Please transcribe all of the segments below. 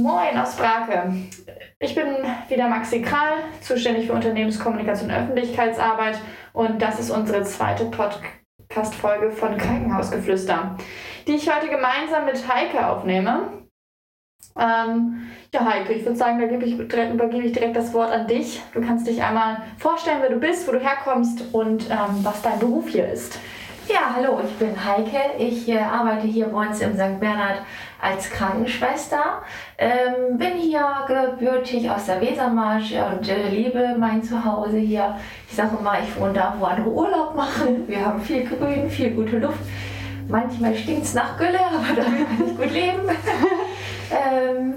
Moin aus Brake. Ich bin wieder Maxi Kral, zuständig für Unternehmenskommunikation und Öffentlichkeitsarbeit und das ist unsere zweite Podcast-Folge von Krankenhausgeflüster, die ich heute gemeinsam mit Heike aufnehme. Ähm, ja, Heike, ich würde sagen, da ich, übergebe ich direkt das Wort an dich. Du kannst dich einmal vorstellen, wer du bist, wo du herkommst und ähm, was dein Beruf hier ist. Ja, hallo, ich bin Heike. Ich äh, arbeite hier bei uns im St. Bernhard als Krankenschwester. Ähm, bin hier gebürtig aus der Wesermarsch und äh, liebe mein Zuhause hier. Ich sage immer, ich wohne da, wo andere Urlaub machen. Wir haben viel Grün, viel gute Luft. Manchmal stinkt es nach Gülle, aber damit kann ich gut leben. ähm,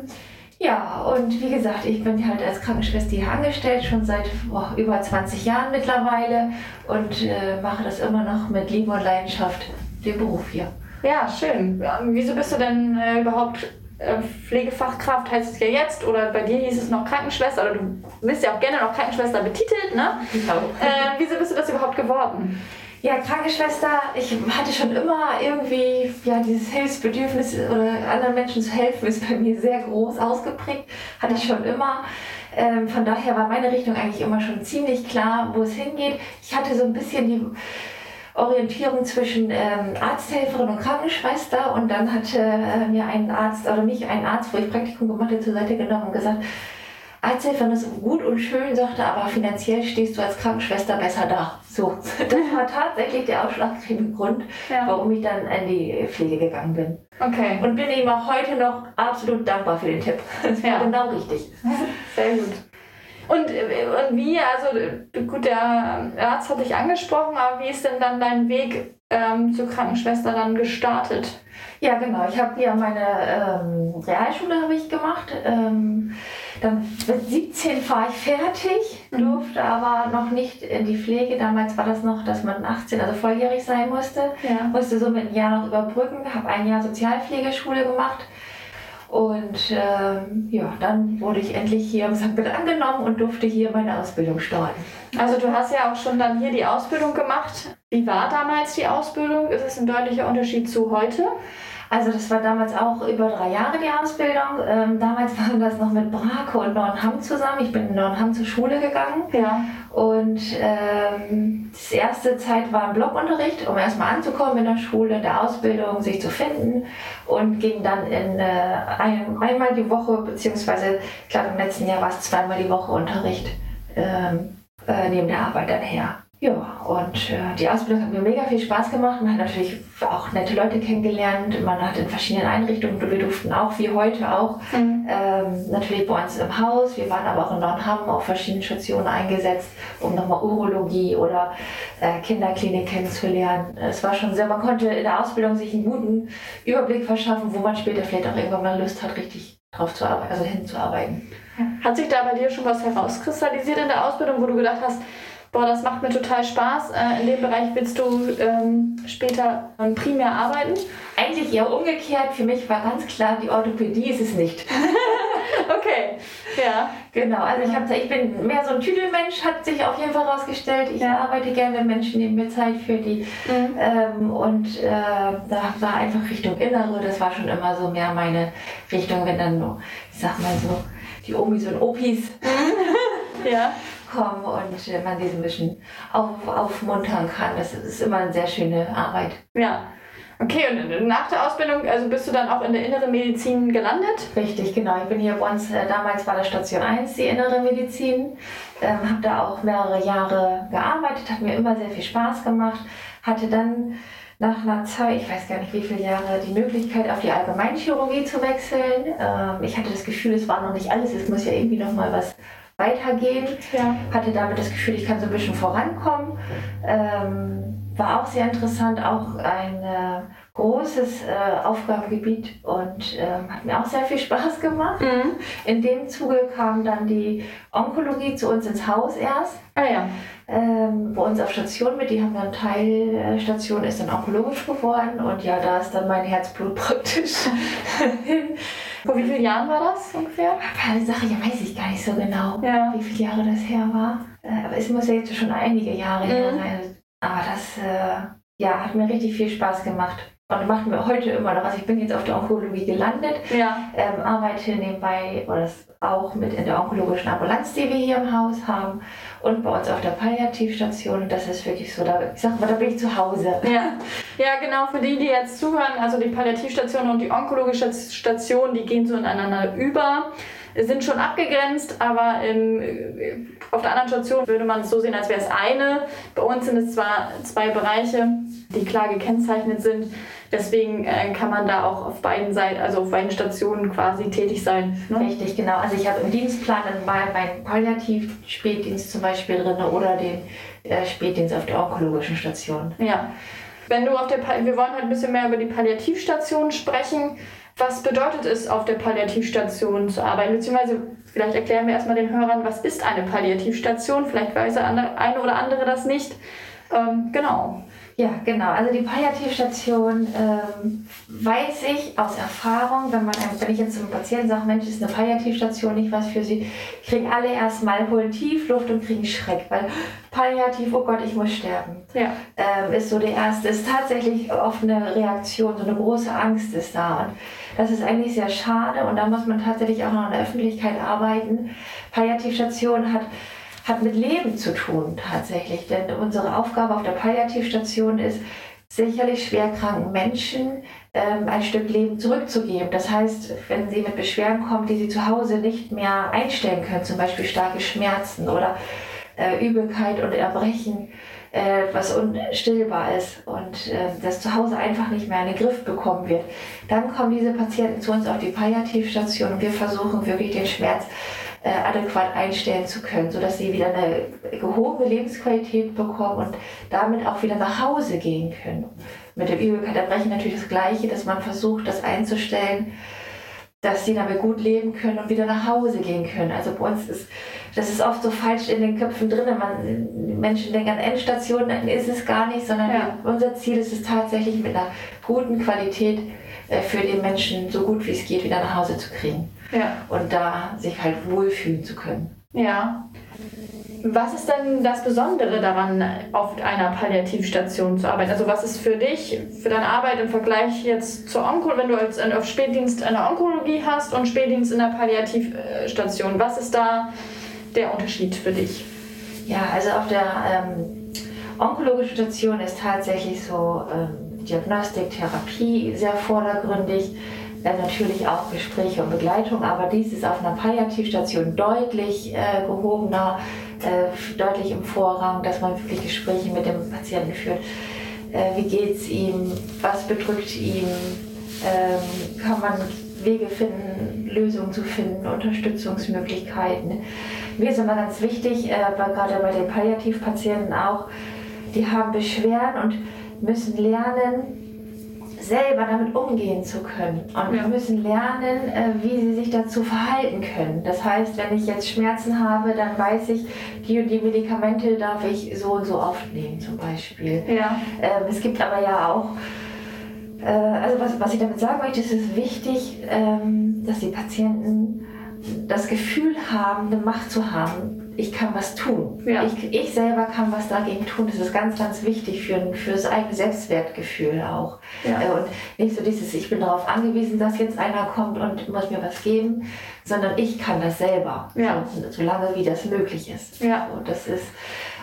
ja, und wie gesagt, ich bin halt als Krankenschwester hier angestellt, schon seit oh, über 20 Jahren mittlerweile und äh, mache das immer noch mit Liebe und Leidenschaft, den Beruf hier. Ja, schön. Wieso bist du denn äh, überhaupt äh, Pflegefachkraft, heißt es ja jetzt, oder bei dir hieß es noch Krankenschwester, oder du bist ja auch gerne noch Krankenschwester betitelt, ne? Genau. Äh, wieso bist du das überhaupt geworden? Ja, Krankenschwester, ich hatte schon immer irgendwie, ja, dieses Hilfsbedürfnis oder anderen Menschen zu helfen ist bei mir sehr groß ausgeprägt. Hatte ich schon immer. Ähm, von daher war meine Richtung eigentlich immer schon ziemlich klar, wo es hingeht. Ich hatte so ein bisschen die Orientierung zwischen ähm, Arzthelferin und Krankenschwester und dann hatte äh, mir ein Arzt, oder mich ein Arzt, wo ich Praktikum gemacht habe, zur Seite genommen und gesagt, Arzthelferin ist gut und schön, sagte, aber finanziell stehst du als Krankenschwester besser da. So, das war tatsächlich der ausschlaggebende Grund, ja. warum ich dann in die Pflege gegangen bin. Okay. Und bin ihm auch heute noch absolut dankbar für den Tipp. Das war ja. genau richtig. Sehr gut. Und, und wie, also gut, der Arzt hat dich angesprochen, aber wie ist denn dann dein Weg ähm, zur Krankenschwester dann gestartet? Ja, genau. Ich habe ja meine ähm, Realschule habe ich gemacht. Ähm, dann mit 17 war ich fertig, mhm. durfte aber noch nicht in die Pflege. Damals war das noch, dass man 18, also volljährig sein musste. Ja. Musste somit ein Jahr noch überbrücken. Habe ein Jahr Sozialpflegeschule gemacht. Und ähm, ja, dann wurde ich endlich hier im St. Bild angenommen und durfte hier meine Ausbildung starten. Also du hast ja auch schon dann hier die Ausbildung gemacht. Wie war damals die Ausbildung? Ist es ein deutlicher Unterschied zu heute? Also das war damals auch über drei Jahre die Ausbildung. Ähm, damals waren das noch mit Brake und Nornham zusammen. Ich bin in Nornham zur Schule gegangen. Ja. Und ähm, die erste Zeit war ein Blockunterricht, um erstmal anzukommen in der Schule, in der Ausbildung, sich zu finden. Und ging dann in äh, ein, einmal die Woche, beziehungsweise ich glaube im letzten Jahr war es zweimal die Woche Unterricht ähm, äh, neben der Arbeit dann her. Ja, und äh, die Ausbildung hat mir mega viel Spaß gemacht. Man hat natürlich auch nette Leute kennengelernt. Man hat in verschiedenen Einrichtungen, wir durften auch, wie heute auch, mhm. ähm, natürlich bei uns im Haus. Wir waren aber auch in Dornham auf verschiedenen Stationen eingesetzt, um nochmal Urologie oder äh, Kinderklinik kennenzulernen. Es war schon sehr, man konnte in der Ausbildung sich einen guten Überblick verschaffen, wo man später vielleicht auch irgendwann mal Lust hat, richtig drauf zu arbeiten, also hinzuarbeiten. Hat sich da bei dir schon was herauskristallisiert in der Ausbildung, wo du gedacht hast, boah, das macht mir total Spaß. Äh, in dem Bereich willst du ähm, später primär arbeiten? Eigentlich eher umgekehrt. Für mich war ganz klar, die Orthopädie ist es nicht. okay, ja. Genau, also ich, hab, ich bin mehr so ein Tüdelmensch, hat sich auf jeden Fall herausgestellt. Ich ja. arbeite gerne, wenn Menschen nehmen mir Zeit für die. Mhm. Ähm, und äh, da war einfach Richtung Innere, das war schon immer so mehr meine Richtung, wenn dann, ich sag mal so, die Omis und Opis. ja kommen und äh, man sie so ein bisschen auf, aufmuntern kann. Das ist immer eine sehr schöne Arbeit. Ja. Okay, und nach der Ausbildung, also bist du dann auch in der inneren Medizin gelandet? Richtig, genau. Ich bin hier bei uns, äh, damals war das Station 1, die innere Medizin. Ähm, habe da auch mehrere Jahre gearbeitet, hat mir immer sehr viel Spaß gemacht. Hatte dann nach einer Zeit, ich weiß gar nicht wie viele Jahre, die Möglichkeit auf die Allgemeinchirurgie zu wechseln. Ähm, ich hatte das Gefühl, es war noch nicht alles, es muss ja irgendwie noch mal was weitergehen. Ja. Hatte damit das Gefühl, ich kann so ein bisschen vorankommen. Ähm, war auch sehr interessant, auch ein äh, großes äh, Aufgabengebiet und ähm, hat mir auch sehr viel Spaß gemacht. Mhm. In dem Zuge kam dann die Onkologie zu uns ins Haus erst. Ah ja. Ähm, bei uns auf Station mit, die haben dann Teilstation, ist dann onkologisch geworden und ja, da ist dann mein Herzblut praktisch hin. Vor wie vielen Jahren war das ungefähr? Eine Sache, ja, weiß ich gar nicht so genau, ja. wie viele Jahre das her war. Äh, aber es muss ja jetzt schon einige Jahre mhm. her sein. Aber das äh, ja, hat mir richtig viel Spaß gemacht. Und macht mir heute immer noch. Also ich bin jetzt auf der Onkologie gelandet, ja. ähm, arbeite nebenbei oder auch mit in der onkologischen Ambulanz, die wir hier im Haus haben und bei uns auf der Palliativstation. Das ist wirklich so, da, ich sag mal, da bin ich zu Hause. Ja. ja, genau, für die, die jetzt zuhören, also die Palliativstation und die onkologische Station, die gehen so ineinander über sind schon abgegrenzt, aber im, auf der anderen Station würde man es so sehen, als wäre es eine. Bei uns sind es zwar zwei Bereiche, die klar gekennzeichnet sind. Deswegen äh, kann man da auch auf beiden Seiten, also auf beiden Stationen quasi tätig sein. Ne? Richtig, genau. Also ich habe im Dienstplan mal meinen Palliativ-Spätdienst zum Beispiel drin oder den äh, Spätdienst auf der onkologischen Station. Ja. Wenn du auf der, wir wollen heute ein bisschen mehr über die Palliativstation sprechen. Was bedeutet es, auf der Palliativstation zu arbeiten? Beziehungsweise, vielleicht erklären wir erstmal den Hörern, was ist eine Palliativstation? Vielleicht weiß der eine oder andere das nicht. Ähm, genau. Ja, genau. Also die Palliativstation ähm, weiß ich aus Erfahrung, wenn, man, wenn ich jetzt zum Patienten sage, Mensch, ist eine Palliativstation nicht was für Sie, kriegen alle erstmal, holen tief Luft und kriegen Schreck, weil Palliativ, oh Gott, ich muss sterben, ja. ähm, ist so der erste, ist tatsächlich oft eine Reaktion, so eine große Angst ist da. Und das ist eigentlich sehr schade und da muss man tatsächlich auch noch in der Öffentlichkeit arbeiten. Palliativstation hat hat mit Leben zu tun tatsächlich. Denn unsere Aufgabe auf der Palliativstation ist, sicherlich schwerkranken Menschen ähm, ein Stück Leben zurückzugeben. Das heißt, wenn sie mit Beschwerden kommen, die sie zu Hause nicht mehr einstellen können, zum Beispiel starke Schmerzen oder äh, Übelkeit und Erbrechen, äh, was unstillbar ist und äh, das zu Hause einfach nicht mehr in den Griff bekommen wird, dann kommen diese Patienten zu uns auf die Palliativstation und wir versuchen wirklich den Schmerz äh, adäquat einstellen zu können, sodass sie wieder eine gehobene Lebensqualität bekommen und damit auch wieder nach Hause gehen können. Mit dem Übelkeit natürlich das Gleiche, dass man versucht, das einzustellen, dass sie damit gut leben können und wieder nach Hause gehen können. Also bei uns ist das ist oft so falsch in den Köpfen drin. Man, Menschen denken an Endstationen, ist es gar nicht, sondern ja. unser Ziel ist es tatsächlich mit einer guten Qualität äh, für den Menschen so gut wie es geht wieder nach Hause zu kriegen ja. und da sich halt wohlfühlen zu können. Ja. Was ist denn das Besondere daran, auf einer Palliativstation zu arbeiten? Also was ist für dich, für deine Arbeit im Vergleich jetzt zur Onkologie, wenn du als auf Spätdienst in der Onkologie hast und Spätdienst in der Palliativstation, was ist da der Unterschied für dich? Ja, also auf der ähm, onkologischen Station ist tatsächlich so ähm, Diagnostik, Therapie sehr vordergründig dann natürlich auch Gespräche und Begleitung, aber dies ist auf einer Palliativstation deutlich äh, gehobener, äh, deutlich im Vorrang, dass man wirklich Gespräche mit dem Patienten führt. Äh, wie geht es ihm? Was bedrückt ihn? Ähm, kann man Wege finden, Lösungen zu finden, Unterstützungsmöglichkeiten? Mir ist immer ganz wichtig, äh, gerade bei den Palliativpatienten auch, die haben Beschwerden und müssen lernen, selber damit umgehen zu können. Und wir müssen lernen, äh, wie sie sich dazu verhalten können. Das heißt, wenn ich jetzt Schmerzen habe, dann weiß ich, die und die Medikamente darf ich so und so oft nehmen zum Beispiel. Ja. Ähm, es gibt aber ja auch äh, also was, was ich damit sagen möchte, ist es wichtig, ähm, dass die Patienten das Gefühl haben, eine Macht zu haben, ich kann was tun. Ja. Ich, ich selber kann was dagegen tun. Das ist ganz, ganz wichtig für, für das eigene Selbstwertgefühl auch. Ja. Äh, und nicht so dieses, ich bin darauf angewiesen, dass jetzt einer kommt und muss mir was geben, sondern ich kann das selber, ja. so, solange wie das möglich ist. Ja. Und, das ist,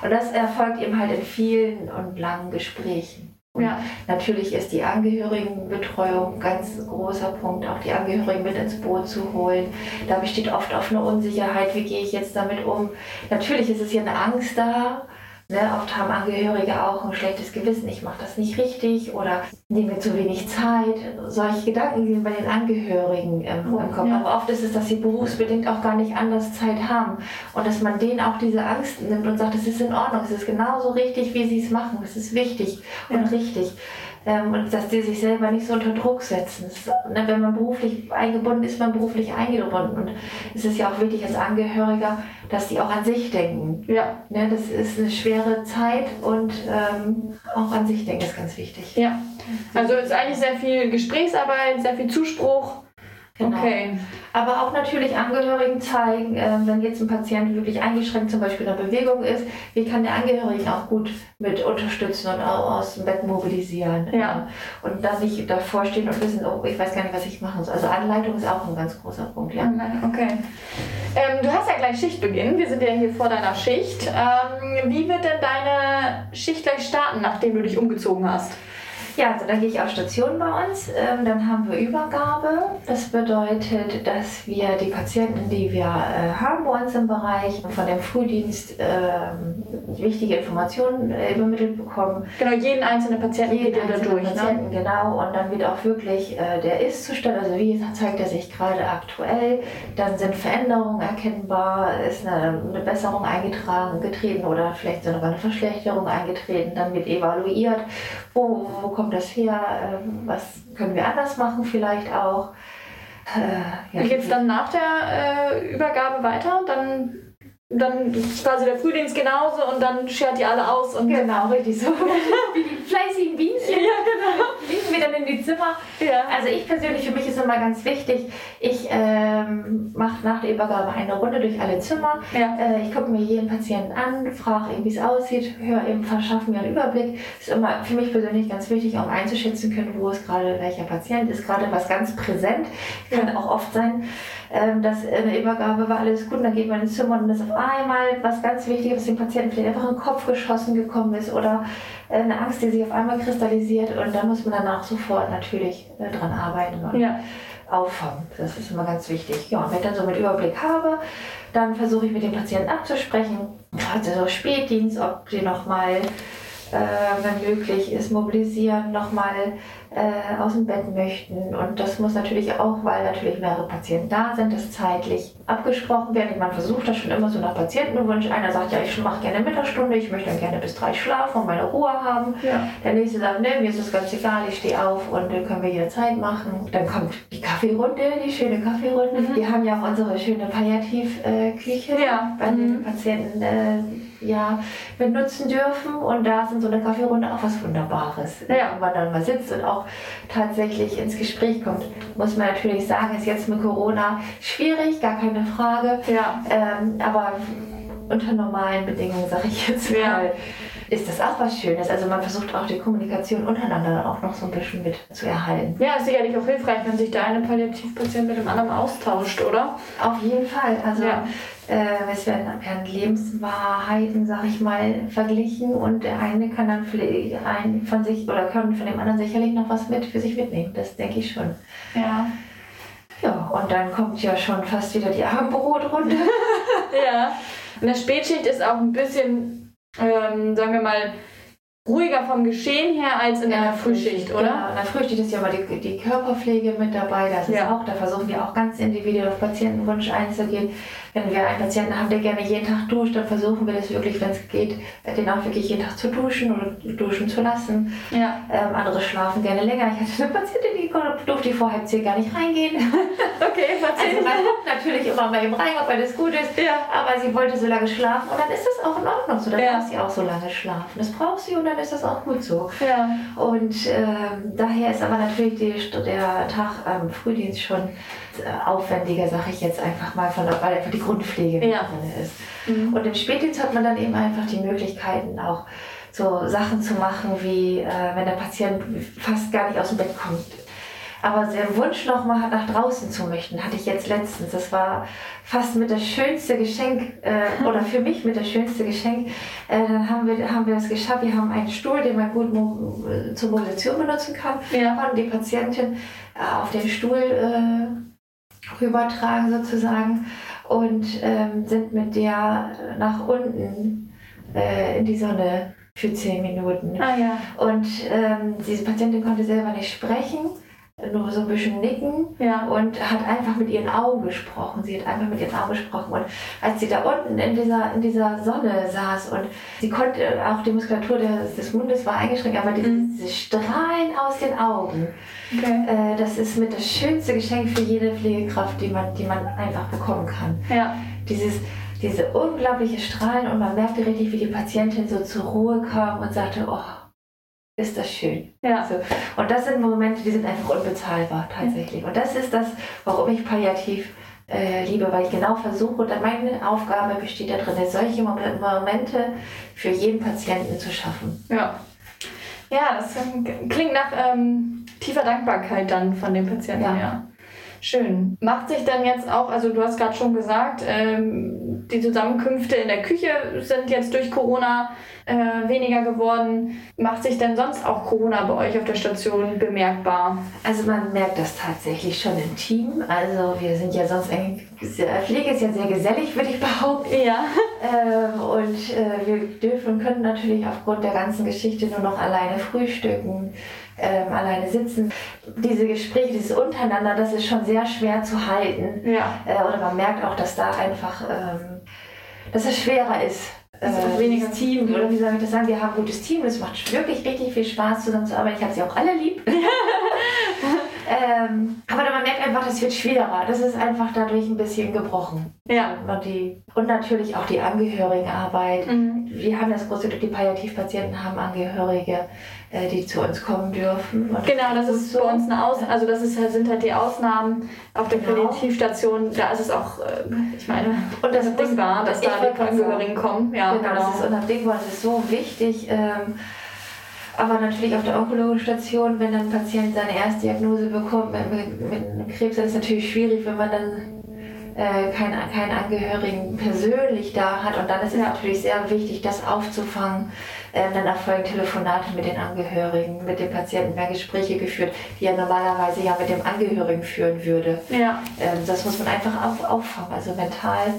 und das erfolgt eben halt in vielen und langen Gesprächen. Ja. Natürlich ist die Angehörigenbetreuung ein ganz großer Punkt, auch die Angehörigen mit ins Boot zu holen. Da besteht oft auch eine Unsicherheit, wie gehe ich jetzt damit um. Natürlich ist es hier eine Angst da, Ne, oft haben Angehörige auch ein schlechtes Gewissen, ich mache das nicht richtig oder nehme zu wenig Zeit. Solche Gedanken sind bei den Angehörigen ähm, im Kopf. Ja. Aber oft ist es, dass sie berufsbedingt auch gar nicht anders Zeit haben und dass man denen auch diese Angst nimmt und sagt, es ist in Ordnung, es ist genauso richtig, wie sie es machen, es ist wichtig ja. und richtig. Ähm, und dass die sich selber nicht so unter Druck setzen. Ist, ne, wenn man beruflich eingebunden ist, man beruflich eingebunden. Und es ist ja auch wichtig als Angehöriger, dass die auch an sich denken. Ja. Ne, das ist eine schwere Zeit und ähm, auch an sich denken ist ganz wichtig. Ja. Also es ist eigentlich sehr viel Gesprächsarbeit, sehr viel Zuspruch. Genau. Okay. Aber auch natürlich Angehörigen zeigen, äh, wenn jetzt ein Patient wirklich eingeschränkt zum Beispiel in der Bewegung ist, wie kann der Angehörigen auch gut mit unterstützen und auch aus dem Bett mobilisieren. Ja. Und dann nicht davor stehen und wissen, oh, ich weiß gar nicht, was ich machen soll. Also Anleitung ist auch ein ganz großer Punkt. Ja. Okay. Ähm, du hast ja gleich Schichtbeginn. Wir sind ja hier vor deiner Schicht. Ähm, wie wird denn deine Schicht gleich starten, nachdem du dich umgezogen hast? Ja, also dann gehe ich auf Station bei uns. Ähm, dann haben wir Übergabe. Das bedeutet, dass wir die Patienten, die wir äh, haben bei uns im Bereich, von dem Frühdienst äh, wichtige Informationen äh, übermittelt bekommen. Genau, jeden einzelnen Patienten jeden geht da durch. Ne? Patienten, ne? Genau, und dann wird auch wirklich äh, der Ist-Zustand, also wie zeigt er sich gerade aktuell. Dann sind Veränderungen erkennbar, ist eine, eine Besserung eingetragen, getreten oder vielleicht sogar eine Verschlechterung eingetreten. Dann wird evaluiert, wo, wo kommt das her, ähm, was können wir anders machen vielleicht auch. Äh, ja. Geht es dann nach der äh, Übergabe weiter? Dann dann quasi der Frühdienst genauso und dann schert ihr alle aus und genau richtig so. Wie die fleißigen Bienchen. Ja genau. Fliegen wir dann in die Zimmer. Ja. also ich persönlich für mich ist immer ganz wichtig ich ähm, mache nach der Übergabe eine Runde durch alle Zimmer. Ja. äh, ich gucke mir jeden Patienten an frage ihn wie es aussieht höre eben verschaffe mir einen Überblick. Ist immer für mich persönlich ganz wichtig um einzuschätzen können wo ist gerade welcher Patient ist gerade was ganz präsent. Kann auch oft sein ähm, dass eine Übergabe war alles gut, dann geht man ins Zimmer und das auf einmal was ganz Wichtiges, dem Patienten vielleicht einfach in den Kopf geschossen gekommen ist oder äh, eine Angst, die sich auf einmal kristallisiert und da muss man danach sofort natürlich äh, dran arbeiten und ja. auffangen. Das ist immer ganz wichtig. Ja, und wenn ich dann so mit Überblick habe, dann versuche ich mit dem Patienten abzusprechen, gerade so Spätdienst, ob die nochmal, äh, wenn möglich ist, mobilisieren, nochmal äh, aus dem Bett möchten. Und das muss natürlich auch, weil natürlich mehrere Patienten da sind, das zeitlich abgesprochen werden. Man versucht das schon immer so nach Patientenwunsch. Einer sagt, ja, ich mache gerne Mittagsstunde, ich möchte dann gerne bis drei schlafen und meine Ruhe haben. Ja. Der nächste sagt, ne, mir ist das ganz egal, ich stehe auf und äh, können wir hier Zeit machen. Dann kommt die Kaffeerunde, die schöne Kaffeerunde. Mhm. Wir haben ja auch unsere schöne Palliativküche ja. bei mhm. den Patienten. Äh, ja, benutzen dürfen und da sind so eine Kaffeerunde auch was Wunderbares. Ja. Wenn man dann mal sitzt und auch tatsächlich ins Gespräch kommt, muss man natürlich sagen, ist jetzt mit Corona schwierig, gar keine Frage. Ja. Ähm, aber unter normalen Bedingungen, sage ich jetzt mal, ja. ist das auch was Schönes. Also man versucht auch die Kommunikation untereinander auch noch so ein bisschen mit zu erhalten. Ja, ist sicherlich auch hilfreich, wenn sich der eine Palliativpatient mit dem anderen austauscht, oder? Auf jeden Fall. Also ja. Äh, es werden, werden Lebenswahrheiten, sag ich mal, verglichen und der eine kann dann vielleicht ein von sich oder kann von dem anderen sicherlich noch was mit für sich mitnehmen. Das denke ich schon. Ja. Ja, und dann kommt ja schon fast wieder die Abendbrotrunde. ja. In der Spätschicht ist auch ein bisschen, ähm, sagen wir mal, ruhiger vom Geschehen her als in ja, der Frühschicht, oder? Genau. In der Frühschicht ist ja aber die, die Körperpflege mit dabei. Das ist ja. auch, da versuchen wir auch ganz individuell auf Patientenwunsch einzugehen. Wenn wir einen Patienten haben, der gerne jeden Tag duscht, dann versuchen wir das wirklich, wenn es geht, den auch wirklich jeden Tag zu duschen oder duschen zu lassen. Ja. Ähm, andere schlafen gerne länger. Ich hatte eine Patientin, die durfte die vor halb zehn gar nicht reingehen. Okay, Patientin. Also man guckt natürlich immer mal eben rein, ob alles gut ist. Ja. Aber sie wollte so lange schlafen und dann ist das auch in Ordnung so. Dann ja. darf sie auch so lange schlafen. Das braucht sie und dann ist das auch gut so. Ja. Und ähm, daher ist aber natürlich die, der Tag am ähm, Frühdienst schon aufwendiger, sage ich jetzt einfach mal, von der, weil einfach die Grundpflege ja. drin ist. Mhm. Und im Spätdienst hat man dann eben einfach die Möglichkeiten auch so Sachen zu machen, wie äh, wenn der Patient fast gar nicht aus dem Bett kommt. Aber der Wunsch nochmal nach draußen zu möchten, hatte ich jetzt letztens. Das war fast mit das schönste Geschenk, äh, oder für mich mit das schönste Geschenk. Äh, dann haben wir, haben wir es geschafft. Wir haben einen Stuhl, den man gut mo zur Mobilisation benutzen kann. Ja. Und die Patientin äh, auf den Stuhl rübertragen sozusagen und ähm, sind mit der nach unten äh, in die Sonne für zehn Minuten. Ah, ja. Und ähm, diese Patientin konnte selber nicht sprechen nur so ein bisschen nicken ja. und hat einfach mit ihren Augen gesprochen. Sie hat einfach mit ihren Augen gesprochen. Und als sie da unten in dieser, in dieser Sonne saß und sie konnte, auch die Muskulatur des, des Mundes war eingeschränkt, aber diese, mhm. diese Strahlen aus den Augen, okay. äh, das ist mit das schönste Geschenk für jede Pflegekraft, die man, die man einfach bekommen kann. Ja. Dieses, diese unglaubliche Strahlen und man merkte richtig, wie die Patientin so zur Ruhe kam und sagte, oh, ist das schön. Ja. So. Und das sind Momente, die sind einfach unbezahlbar tatsächlich. Ja. Und das ist das, warum ich palliativ äh, liebe, weil ich genau versuche, und meine Aufgabe besteht darin, solche Momente für jeden Patienten zu schaffen. Ja. Ja, das klingt nach ähm, tiefer Dankbarkeit dann von dem Patienten, ja. ja. Schön. Macht sich dann jetzt auch, also du hast gerade schon gesagt, ähm, die Zusammenkünfte in der Küche sind jetzt durch Corona äh, weniger geworden. Macht sich denn sonst auch Corona bei euch auf der Station bemerkbar? Also man merkt das tatsächlich schon im Team. Also wir sind ja sonst eigentlich, Pflege ist ja sehr gesellig, würde ich behaupten. Ja. Ähm, und äh, wir dürfen und können natürlich aufgrund der ganzen Geschichte nur noch alleine frühstücken ähm, alleine sitzen. Diese Gespräche, dieses Untereinander, das ist schon sehr schwer zu halten. Ja. Äh, oder man merkt auch, dass da einfach, ähm, dass es schwerer ist. Also äh, weniger Team, oder wie soll ich das sagen? Wir haben ein gutes Team, es macht wirklich richtig viel Spaß zusammenzuarbeiten. Ich habe sie auch alle lieb. ähm, aber man merkt einfach, das wird schwerer. Das ist einfach dadurch ein bisschen gebrochen. Ja. Und, die, und natürlich auch die Angehörigenarbeit. Mhm. Wir haben das große Glück, die Palliativpatienten haben Angehörige. Äh, die zu uns kommen dürfen. Und genau, das ist so. bei uns eine Aus also das ist sind halt die Ausnahmen auf der genau. Palliativstation. Da ist es auch, äh, ich meine, und das unabdingbar, dass da die Angehörigen kommen. Ja, genau, genau, das ist unabdingbar, das ist so wichtig. Ähm, aber natürlich auf der onkologischen Station, wenn dann ein Patient seine Erstdiagnose bekommt mit, mit, mit Krebs, dann ist es natürlich schwierig, wenn man dann äh, keinen, keinen Angehörigen persönlich da hat. Und dann ist es ja. natürlich sehr wichtig, das aufzufangen. Ähm, dann erfolgen Telefonate mit den Angehörigen, mit dem Patienten, mehr Gespräche geführt, die er normalerweise ja mit dem Angehörigen führen würde. Ja. Ähm, das muss man einfach auf, auffangen. Also mental,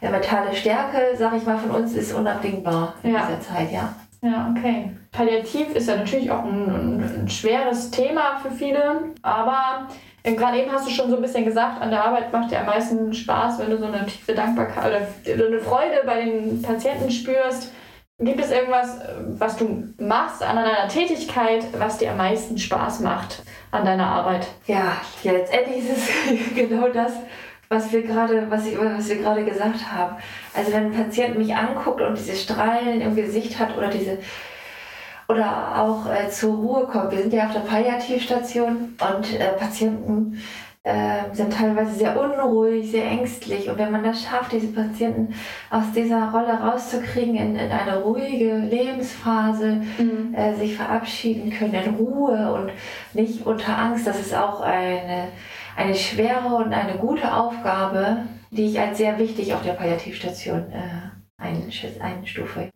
äh, mentale Stärke, sage ich mal, von uns ist unabdingbar in ja. dieser Zeit, ja. Ja, okay. Palliativ ist ja natürlich auch ein, ein, schweres Thema für viele, aber gerade eben hast du schon so ein bisschen gesagt, an der Arbeit macht dir am meisten Spaß, wenn du so eine tiefe Dankbarkeit oder eine Freude bei den Patienten spürst. Gibt es irgendwas, was du machst an deiner Tätigkeit, was dir am meisten Spaß macht an deiner Arbeit? Ja, ja letztendlich ist es genau das, was wir gerade, was, was wir gerade gesagt haben. Also wenn ein Patient mich anguckt und diese Strahlen im Gesicht hat oder diese oder auch äh, zur Ruhe kommt. Wir sind ja auf der Palliativstation und äh, Patienten äh, sind teilweise sehr unruhig, sehr ängstlich. Und wenn man das schafft, diese Patienten aus dieser Rolle rauszukriegen, in, in eine ruhige Lebensphase, mhm. äh, sich verabschieden können in Ruhe und nicht unter Angst, das ist auch eine, eine schwere und eine gute Aufgabe, die ich als sehr wichtig auf der Palliativstation äh, einstufe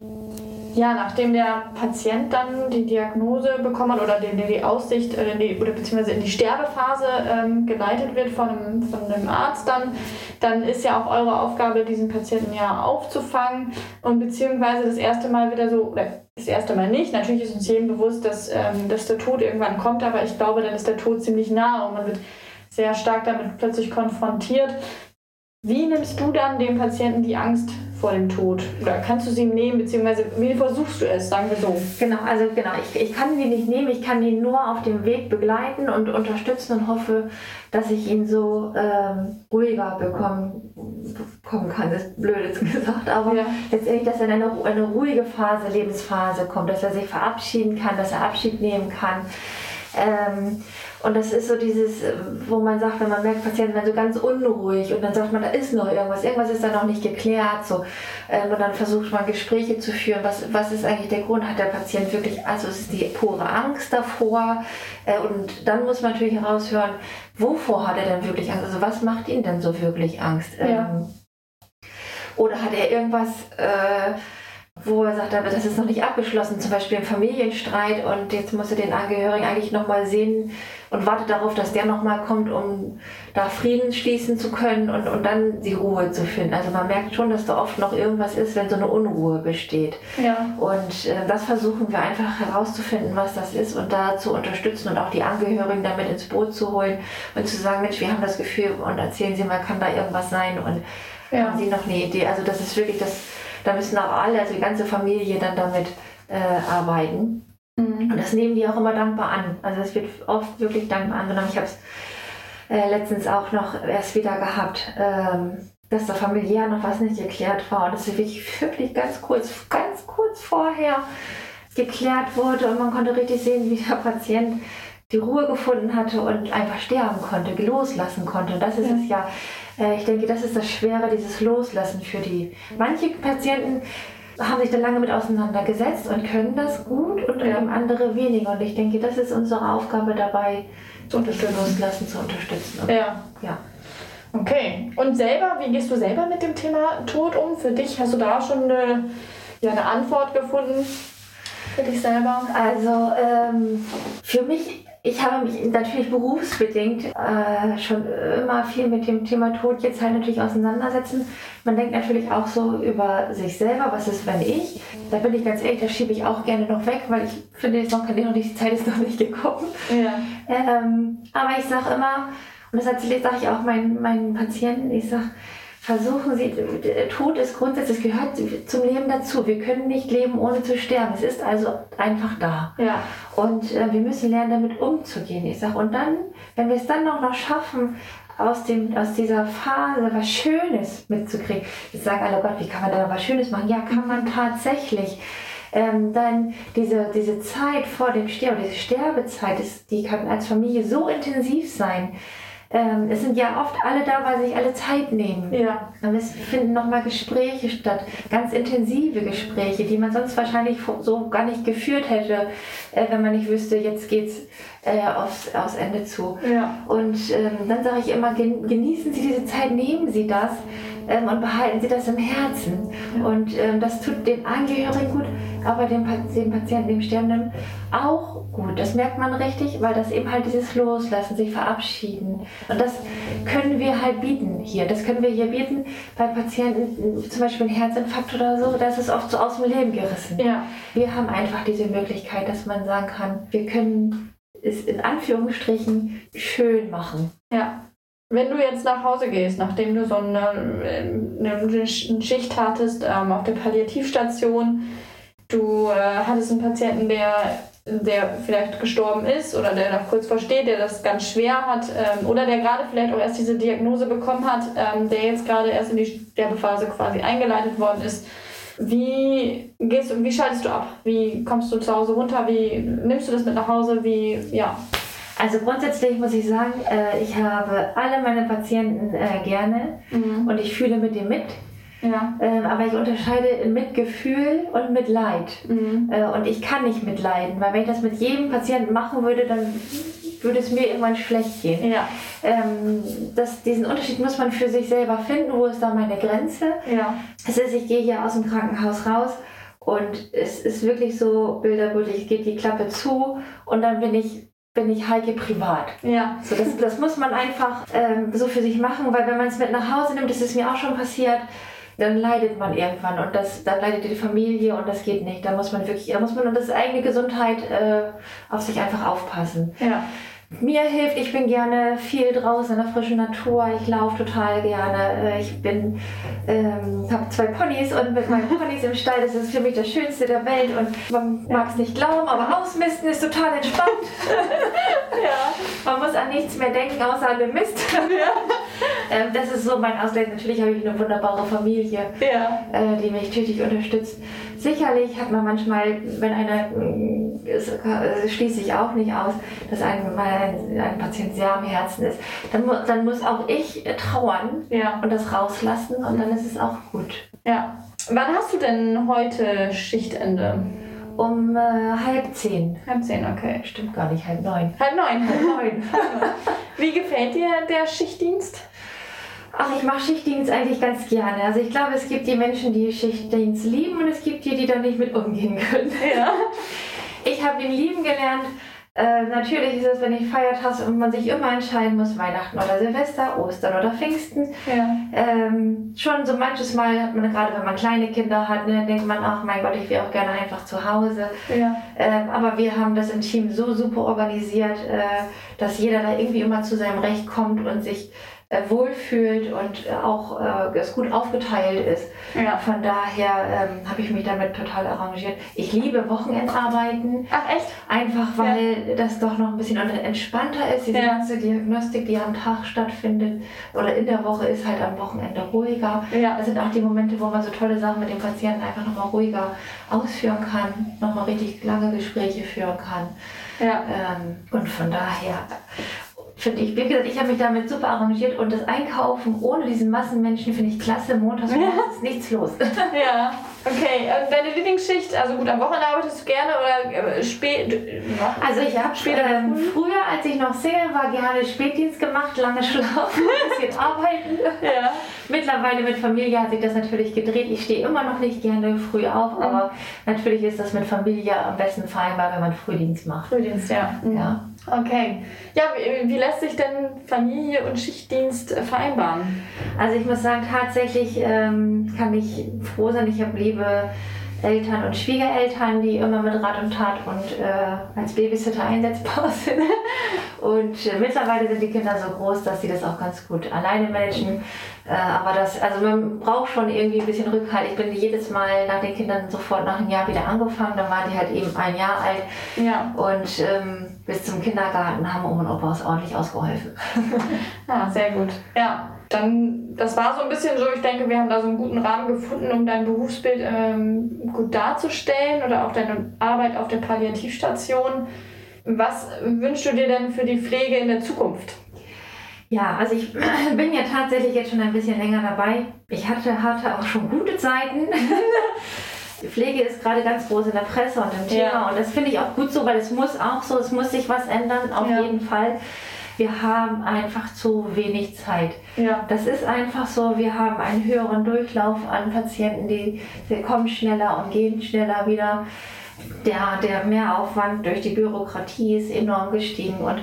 ja, nachdem der Patient dann die Diagnose bekommen hat oder die, die Aussicht äh, die, oder beziehungsweise in die Sterbephase ähm, geleitet wird von einem, von einem Arzt dann, dann ist ja auch eure Aufgabe, diesen Patienten ja aufzufangen und beziehungsweise das erste Mal wieder so, oder das erste Mal nicht. Natürlich ist uns jedem bewusst, dass, ähm, dass der Tod irgendwann kommt, aber ich glaube, dann ist der Tod ziemlich nah und man wird sehr stark damit plötzlich konfrontiert. Wie nimmst du dann dem Patienten die Angst vor dem Tod? Oder kannst du sie nehmen, beziehungsweise wie versuchst du es, sagen wir so? Genau, also genau, ich, ich kann die nicht nehmen, ich kann ihn nur auf dem Weg begleiten und unterstützen und hoffe, dass ich ihn so ähm, ruhiger bekommen, bekommen kann. Das ist blöd jetzt gesagt, aber ja. letztendlich, dass er in eine, eine ruhige Phase, Lebensphase kommt, dass er sich verabschieden kann, dass er Abschied nehmen kann. Ähm, und das ist so dieses, wo man sagt, wenn man merkt, Patienten werden so ganz unruhig und dann sagt man, da ist noch irgendwas, irgendwas ist da noch nicht geklärt. So. Ähm, und dann versucht man Gespräche zu führen. Was, was ist eigentlich der Grund? Hat der Patient wirklich, also es ist die pure Angst davor. Äh, und dann muss man natürlich heraushören, wovor hat er denn wirklich Angst? Also was macht ihn denn so wirklich Angst? Ja. Ähm, oder hat er irgendwas... Äh, wo er sagt, aber das ist noch nicht abgeschlossen, zum Beispiel ein Familienstreit und jetzt muss er den Angehörigen eigentlich nochmal sehen und wartet darauf, dass der nochmal kommt, um da Frieden schließen zu können und, und dann die Ruhe zu finden. Also man merkt schon, dass da oft noch irgendwas ist, wenn so eine Unruhe besteht. Ja. Und äh, das versuchen wir einfach herauszufinden, was das ist und da zu unterstützen und auch die Angehörigen damit ins Boot zu holen und zu sagen, Mensch, wir haben das Gefühl und erzählen Sie mal, kann da irgendwas sein und ja. haben Sie noch eine Idee? Also das ist wirklich das da müssen auch alle, also die ganze Familie dann damit äh, arbeiten. Mhm. Und das nehmen die auch immer dankbar an. Also es wird oft wirklich dankbar angenommen. Ich habe es äh, letztens auch noch erst wieder gehabt, ähm, dass da familiär noch was nicht geklärt war. Und das ist wirklich, wirklich ganz kurz, ganz kurz vorher geklärt wurde und man konnte richtig sehen, wie der Patient die Ruhe gefunden hatte und einfach sterben konnte, loslassen konnte. Und das ist ja. es ja, ich denke, das ist das Schwere, dieses Loslassen für die. Manche Patienten haben sich da lange mit auseinandergesetzt und können das gut und ja. eben andere weniger. Und ich denke, das ist unsere Aufgabe dabei, zu unterstützen, loslassen zu unterstützen. ja. ja. Okay. Und selber, wie gehst du selber mit dem Thema Tod um? Für dich hast du da schon eine, ja, eine Antwort gefunden? Für dich selber? Also ähm, für mich ich habe mich natürlich berufsbedingt äh, schon immer viel mit dem Thema Tod jetzt halt natürlich auseinandersetzen. Man denkt natürlich auch so über sich selber, was ist, wenn ich? Da bin ich ganz ehrlich, das schiebe ich auch gerne noch weg, weil ich finde, jetzt noch, noch nicht, die Zeit ist noch nicht gekommen. Ja. Ähm, aber ich sage immer, und das sage ich auch meinen, meinen Patienten, ich sage, versuchen Sie, Tod ist grundsätzlich, gehört zum Leben dazu. Wir können nicht leben, ohne zu sterben. Es ist also einfach da. Ja. Und äh, wir müssen lernen, damit umzugehen. Ich sage, und dann, wenn wir es dann noch, noch schaffen, aus, dem, aus dieser Phase was Schönes mitzukriegen. Jetzt sagen alle, oh Gott, wie kann man da was Schönes machen? Ja, kann man tatsächlich. Ähm, dann diese, diese Zeit vor dem Sterben, diese Sterbezeit, ist, die kann als Familie so intensiv sein ähm, es sind ja oft alle da, weil sich alle Zeit nehmen. Ja. Und es finden nochmal Gespräche statt, ganz intensive Gespräche, die man sonst wahrscheinlich so gar nicht geführt hätte, äh, wenn man nicht wüsste, jetzt geht's äh, aufs, aufs Ende zu. Ja. Und ähm, dann sage ich immer, genießen Sie diese Zeit, nehmen Sie das ähm, und behalten Sie das im Herzen. Ja. Und ähm, das tut den Angehörigen gut, aber dem, dem Patienten, dem Sterbenden auch gut. Das merkt man richtig, weil das eben halt dieses Loslassen, sich verabschieden. Und das können wir halt bieten hier. Das können wir hier bieten bei Patienten, zum Beispiel ein Herzinfarkt oder so, das ist oft so aus dem Leben gerissen. Ja. Wir haben einfach diese Möglichkeit, dass man sagen kann, wir können es in Anführungsstrichen schön machen. Ja. Wenn du jetzt nach Hause gehst, nachdem du so eine, eine Schicht hattest ähm, auf der Palliativstation, du äh, hattest einen Patienten, der, der vielleicht gestorben ist oder der noch kurz vorsteht, der das ganz schwer hat ähm, oder der gerade vielleicht auch erst diese Diagnose bekommen hat, ähm, der jetzt gerade erst in die Sterbephase quasi eingeleitet worden ist. Wie gehst du, wie schaltest du ab? Wie kommst du zu Hause runter? Wie nimmst du das mit nach Hause? Wie, ja. Also grundsätzlich muss ich sagen, äh, ich habe alle meine Patienten äh, gerne mhm. und ich fühle mit dir mit. Ja. Ähm, aber ich unterscheide in Mitgefühl und Mitleid. Mhm. Äh, und ich kann nicht mitleiden, weil wenn ich das mit jedem Patienten machen würde, dann würde es mir irgendwann schlecht gehen. Ja. Ähm, das, diesen Unterschied muss man für sich selber finden, wo ist da meine Grenze. Ja. Es ist, ich gehe hier aus dem Krankenhaus raus und es ist wirklich so bilderbildlich, geht die Klappe zu und dann bin ich bin ich Heike privat. Ja. So, das, das muss man einfach ähm, so für sich machen, weil wenn man es mit nach Hause nimmt, das ist mir auch schon passiert, dann leidet man irgendwann und das, dann leidet die Familie und das geht nicht. Da muss man wirklich, da muss man um das eigene Gesundheit äh, auf sich einfach aufpassen. Ja mir hilft. Ich bin gerne viel draußen in der frischen Natur. Ich laufe total gerne. Äh, ich bin, ähm, habe zwei Ponys und mit meinen Ponys im Stall, das ist für mich das Schönste der Welt. Und man mag es nicht glauben, aber Ausmisten ist total entspannt. ja. Man muss an nichts mehr denken, außer an den Mist. Ja. ähm, das ist so mein Ausgleich. Natürlich habe ich eine wunderbare Familie, ja. äh, die mich tüchtig unterstützt. Sicherlich hat man manchmal, wenn einer, es, es schließt sich auch nicht aus, dass einem mal ein Patient sehr am Herzen ist, dann, dann muss auch ich trauern ja. und das rauslassen und dann ist es auch gut. Ja. Wann hast du denn heute Schichtende? Um äh, halb zehn. Halb zehn, okay. Stimmt gar nicht, halb neun. Halb neun. Halb neun. Wie gefällt dir der Schichtdienst? Ach, ich mache Schichtdienst eigentlich ganz gerne. Also ich glaube, es gibt die Menschen, die Schichtdienst lieben und es gibt die, die da nicht mit umgehen können. Ja. Ich habe ihn lieben gelernt äh, natürlich ist es, wenn ich Feiertag und man sich immer entscheiden muss, Weihnachten oder Silvester, Ostern oder Pfingsten. Ja. Ähm, schon so manches Mal hat man, gerade wenn man kleine Kinder hat, ne, denkt man, ach mein Gott, ich wäre auch gerne einfach zu Hause. Ja. Ähm, aber wir haben das im Team so super organisiert, äh, dass jeder da irgendwie immer zu seinem Recht kommt und sich äh, wohlfühlt und äh, auch äh, es gut aufgeteilt ist. Ja. Von daher ähm, habe ich mich damit total arrangiert. Ich liebe Wochenendarbeiten. Ach echt? Einfach weil ja. das doch noch ein bisschen entspannter ist. Diese ja. ganze Diagnostik, die am Tag stattfindet oder in der Woche, ist halt am Wochenende ruhiger. Ja. Das sind auch die Momente, wo man so tolle Sachen mit dem Patienten einfach nochmal ruhiger ausführen kann, nochmal richtig lange Gespräche führen kann. Ja. Ähm, und von daher finde ich, wie gesagt, ich habe mich damit super arrangiert und das Einkaufen ohne diesen Massenmenschen finde ich klasse. Montags ist nichts los. Ja, okay. Und deine Lieblingsschicht, also gut, am Wochenende arbeitest du gerne oder äh, spät? Also ich habe ähm, früher, als ich noch Single war, gerne Spätdienst gemacht, lange schlafen, ein bisschen arbeiten. Ja. Mittlerweile mit Familie hat sich das natürlich gedreht. Ich stehe immer noch nicht gerne früh auf, mhm. aber natürlich ist das mit Familie am besten vereinbar, wenn man Frühdienst macht. Frühdienst, ja. Mhm. ja. Okay. Ja, wie, lässt sich denn Familie und Schichtdienst äh, vereinbaren? Also ich muss sagen, tatsächlich ähm, kann ich froh sein, ich habe liebe Eltern und Schwiegereltern, die immer mit Rat und Tat und äh, als Babysitter einsetzbar sind. Und äh, mittlerweile sind die Kinder so groß, dass sie das auch ganz gut alleine managen. Äh, aber das, also man braucht schon irgendwie ein bisschen Rückhalt. Ich bin jedes Mal nach den Kindern sofort nach einem Jahr wieder angefangen. Dann waren die halt eben ein Jahr alt. Ja. Und ähm, bis zum Kindergarten haben Oma und Opa uns ordentlich ausgeholfen. ja, sehr gut. Ja dann, das war so ein bisschen so, ich denke, wir haben da so einen guten Rahmen gefunden, um dein Berufsbild ähm, gut darzustellen oder auch deine Arbeit auf der Palliativstation. Was wünschst du dir denn für die Pflege in der Zukunft? Ja, also ich bin ja tatsächlich jetzt schon ein bisschen länger dabei. Ich hatte, hatte auch schon gute Zeiten. Die Pflege ist gerade ganz groß in der Presse und im Thema ja. und das finde ich auch gut so, weil es muss auch so, es muss sich was ändern, auf ja. jeden Fall wir haben einfach zu wenig Zeit. Ja. Das ist einfach so, wir haben einen höheren Durchlauf an Patienten, die, die kommen schneller und gehen schneller wieder. Der, der Mehraufwand durch die Bürokratie ist enorm gestiegen und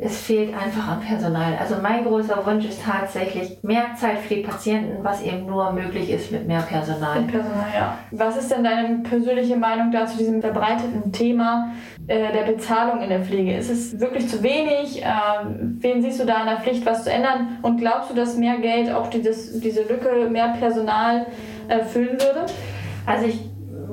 es fehlt einfach an Personal. Also mein großer Wunsch ist tatsächlich mehr Zeit für die Patienten, was eben nur möglich ist mit mehr Personal. Mit Personal, ja. Was ist denn deine persönliche Meinung dazu diesem verbreiteten Thema äh, der Bezahlung in der Pflege? Ist es wirklich zu wenig? Äh, wen siehst du da in der Pflicht, was zu ändern? Und glaubst du, dass mehr Geld auch dieses, diese Lücke, mehr Personal äh, füllen würde? Also ich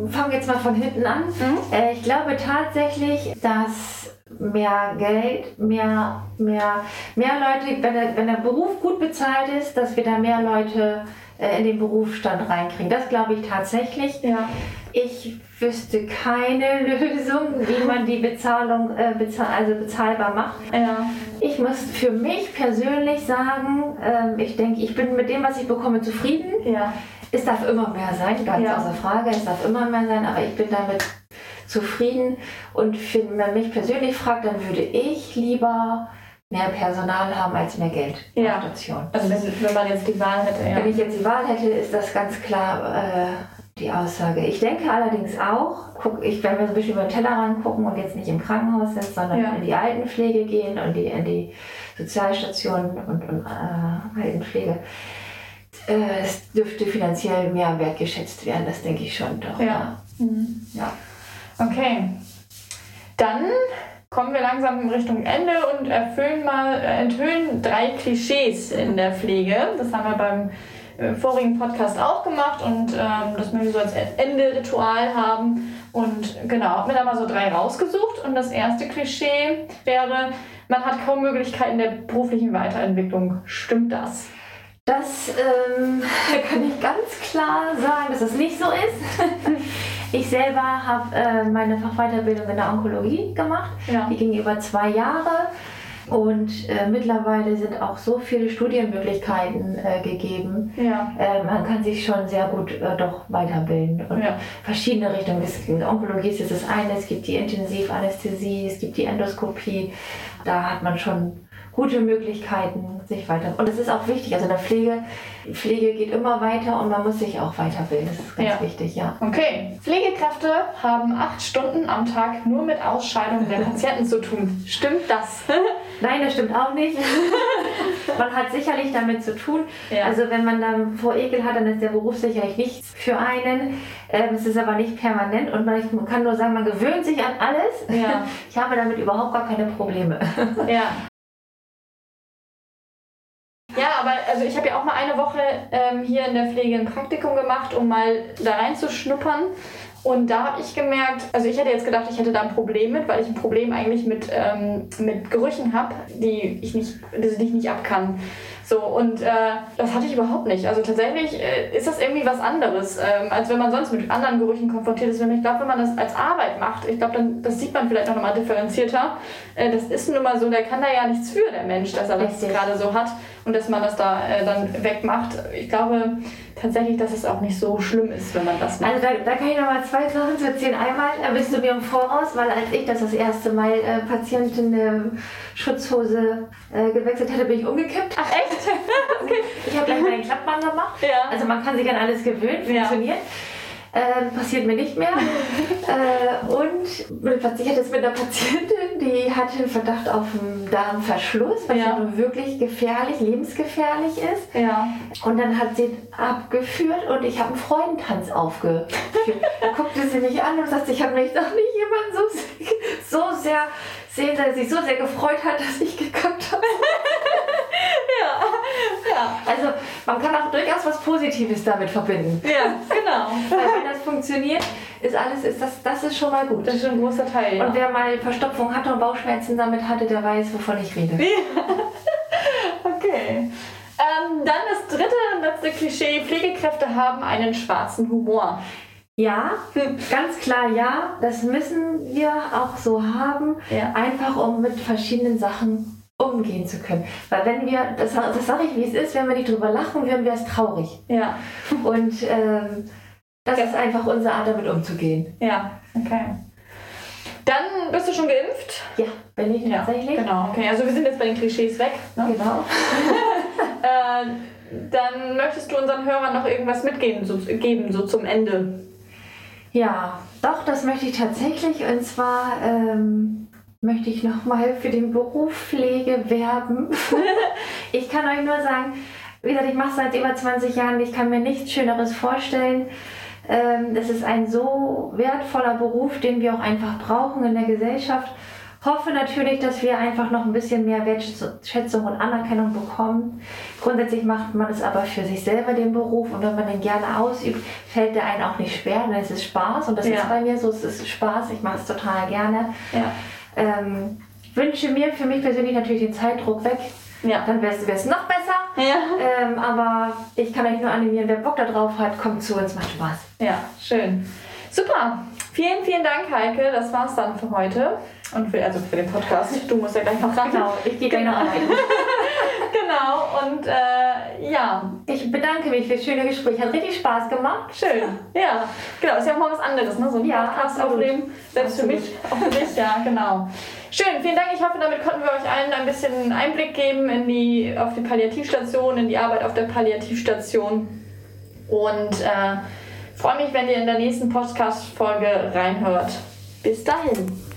fange jetzt mal von hinten an. Mhm. Äh, ich glaube tatsächlich, dass mehr Geld, mehr, mehr, mehr Leute, wenn der, wenn der Beruf gut bezahlt ist, dass wir da mehr Leute äh, in den Berufsstand reinkriegen. Das glaube ich tatsächlich. Ja. Ich wüsste keine Lösung, wie man die Bezahlung äh, bezahl also bezahlbar macht. Ja. Ich muss für mich persönlich sagen, äh, ich denke, ich bin mit dem, was ich bekomme, zufrieden. Ja. Es darf immer mehr sein, ganz außer Frage. Es darf immer mehr sein, aber ich bin damit zufrieden. Und wenn man mich persönlich fragt, dann würde ich lieber mehr Personal haben als mehr Geld ja. auf Station. Also wenn, wenn man jetzt die Wahl hätte, ja. Wenn ich jetzt die Wahl hätte, ist das ganz klar äh, die Aussage. Ich denke allerdings auch, guck, ich, wenn wir so ein bisschen über den Teller gucken und jetzt nicht im Krankenhaus sind, sondern ja. in die Altenpflege gehen und die, in die Sozialstationen und, und äh, Altenpflege, äh, es dürfte finanziell mehr wertgeschätzt werden, das denke ich schon doch. Ja. Mhm. ja. Okay. Dann kommen wir langsam in Richtung Ende und erfüllen mal, äh, enthüllen drei Klischees in der Pflege. Das haben wir beim äh, vorigen Podcast auch gemacht und ähm, das möchten wir so als Ende-Ritual haben. Und genau, habe mir da mal so drei rausgesucht. Und das erste Klischee wäre, man hat kaum Möglichkeiten der beruflichen Weiterentwicklung. Stimmt das? Das ähm, kann ich ganz klar sagen, dass es das nicht so ist. Ich selber habe äh, meine Fachweiterbildung in der Onkologie gemacht. Ja. Die ging über zwei Jahre. Und äh, mittlerweile sind auch so viele Studienmöglichkeiten äh, gegeben. Ja. Äh, man kann sich schon sehr gut äh, doch weiterbilden. Und ja. verschiedene Richtungen. Es, Onkologie ist das eine, es gibt die Intensivanästhesie, es gibt die Endoskopie. Da hat man schon gute Möglichkeiten, sich weiter. Und das ist auch wichtig. Also in der Pflege, Pflege geht immer weiter und man muss sich auch weiterbilden. Das ist ganz ja. wichtig, ja. Okay. Pflegekräfte haben acht Stunden am Tag nur mit Ausscheidungen der Patienten zu tun. Stimmt das? Nein, das stimmt auch nicht. man hat sicherlich damit zu tun. Ja. Also wenn man dann vor Ekel hat, dann ist der Beruf sicherlich nichts für einen. Ähm, es ist aber nicht permanent und man kann nur sagen, man gewöhnt sich an alles. Ja. Ich habe damit überhaupt gar keine Probleme. Ja. Ja, aber also ich habe ja auch mal eine Woche ähm, hier in der Pflege ein Praktikum gemacht, um mal da reinzuschnuppern. Und da habe ich gemerkt, also ich hätte jetzt gedacht, ich hätte da ein Problem mit, weil ich ein Problem eigentlich mit, ähm, mit Gerüchen habe, die ich nicht, also die ich nicht ab kann. So, und äh, das hatte ich überhaupt nicht. Also tatsächlich äh, ist das irgendwie was anderes, ähm, als wenn man sonst mit anderen Gerüchen konfrontiert ist. ich glaube, wenn man das als Arbeit macht, ich glaube, dann das sieht man vielleicht auch nochmal differenzierter. Äh, das ist nun mal so, der kann da ja nichts für, der Mensch, dass er das gerade so hat und dass man das da äh, dann wegmacht. Ich glaube tatsächlich, dass es auch nicht so schlimm ist, wenn man das macht. Also da, da kann ich nochmal zwei Sachen zu erzählen. Einmal bist du mir im Voraus, weil als ich das das erste Mal äh, Patientin eine Schutzhose äh, gewechselt hatte, bin ich umgekippt. Ach echt? okay. Ich habe gleich meinen Klappband gemacht. Ja. Also man kann sich an alles gewöhnen, funktioniert. Ja. Ähm, passiert mir nicht mehr. äh, und ich hatte es mit einer Patientin, die hatte einen Verdacht auf einen Darmverschluss, was ja. nun wirklich gefährlich, lebensgefährlich ist. Ja. Und dann hat sie abgeführt und ich habe einen Freudentanz aufgeführt. guckte sie mich an und sagte, ich habe mich doch nicht jemand so, so sehr sehen, dass er sich so sehr gefreut hat, dass ich gekackt habe. ja, ja. Also man kann auch durchaus was Positives damit verbinden. Ja, genau. Weil wenn das funktioniert, ist alles, ist das, das ist schon mal gut. Das ist schon ein großer Teil. Ja. Und wer mal Verstopfung hatte und Bauchschmerzen damit hatte, der weiß, wovon ich rede. Ja. okay. Ähm, dann das dritte und letzte Klischee: Pflegekräfte haben einen schwarzen Humor. Ja, ganz klar ja. Das müssen wir auch so haben, ja. einfach um mit verschiedenen Sachen umgehen zu können. Weil wenn wir, das, das sage ich wie es ist, wenn wir nicht drüber lachen würden, wäre es traurig. Ja. Und ähm, das ja. ist einfach unsere Art, damit umzugehen. Ja, okay. Dann bist du schon geimpft? Ja, bin ich ja, tatsächlich. Genau, okay. Also wir sind jetzt bei den Klischees weg. Ne? Genau. äh, dann möchtest du unseren Hörern noch irgendwas mitgeben, so, geben, so zum Ende? Ja, doch, das möchte ich tatsächlich. Und zwar ähm, möchte ich nochmal für den Beruf Pflege werben. ich kann euch nur sagen, wie gesagt, ich mache es seit über 20 Jahren. Ich kann mir nichts Schöneres vorstellen. Ähm, das ist ein so wertvoller Beruf, den wir auch einfach brauchen in der Gesellschaft hoffe natürlich, dass wir einfach noch ein bisschen mehr Wertschätzung und Anerkennung bekommen. Grundsätzlich macht man es aber für sich selber den Beruf und wenn man den gerne ausübt, fällt der einen auch nicht schwer, denn es ist Spaß und das ja. ist bei mir so, es ist Spaß, ich mache es total gerne. Ja. Ähm, wünsche mir für mich persönlich natürlich den Zeitdruck weg. Ja. Dann wäre es noch besser. Ja. Ähm, aber ich kann euch nur animieren, wer Bock darauf hat, kommt zu uns, macht Spaß. Ja, schön. Super. Vielen, vielen Dank, Heike. Das war's dann für heute. Und für, also für den Podcast. Du musst ja gleich noch ran. Genau, ich gehe gleich noch rein. genau, und äh, ja. Ich bedanke mich für das schöne Gespräch. Hat richtig Spaß gemacht. Schön. Ja, genau. Ist ja auch mal was anderes, ne? So ein ja, Podcast absolut. aufnehmen. Selbst absolut. für mich, auch für dich, ja, genau. Schön, vielen Dank. Ich hoffe, damit konnten wir euch allen ein bisschen Einblick geben in die, auf die Palliativstation, in die Arbeit auf der Palliativstation. Und äh, freue mich, wenn ihr in der nächsten Podcast-Folge reinhört. Bis dahin.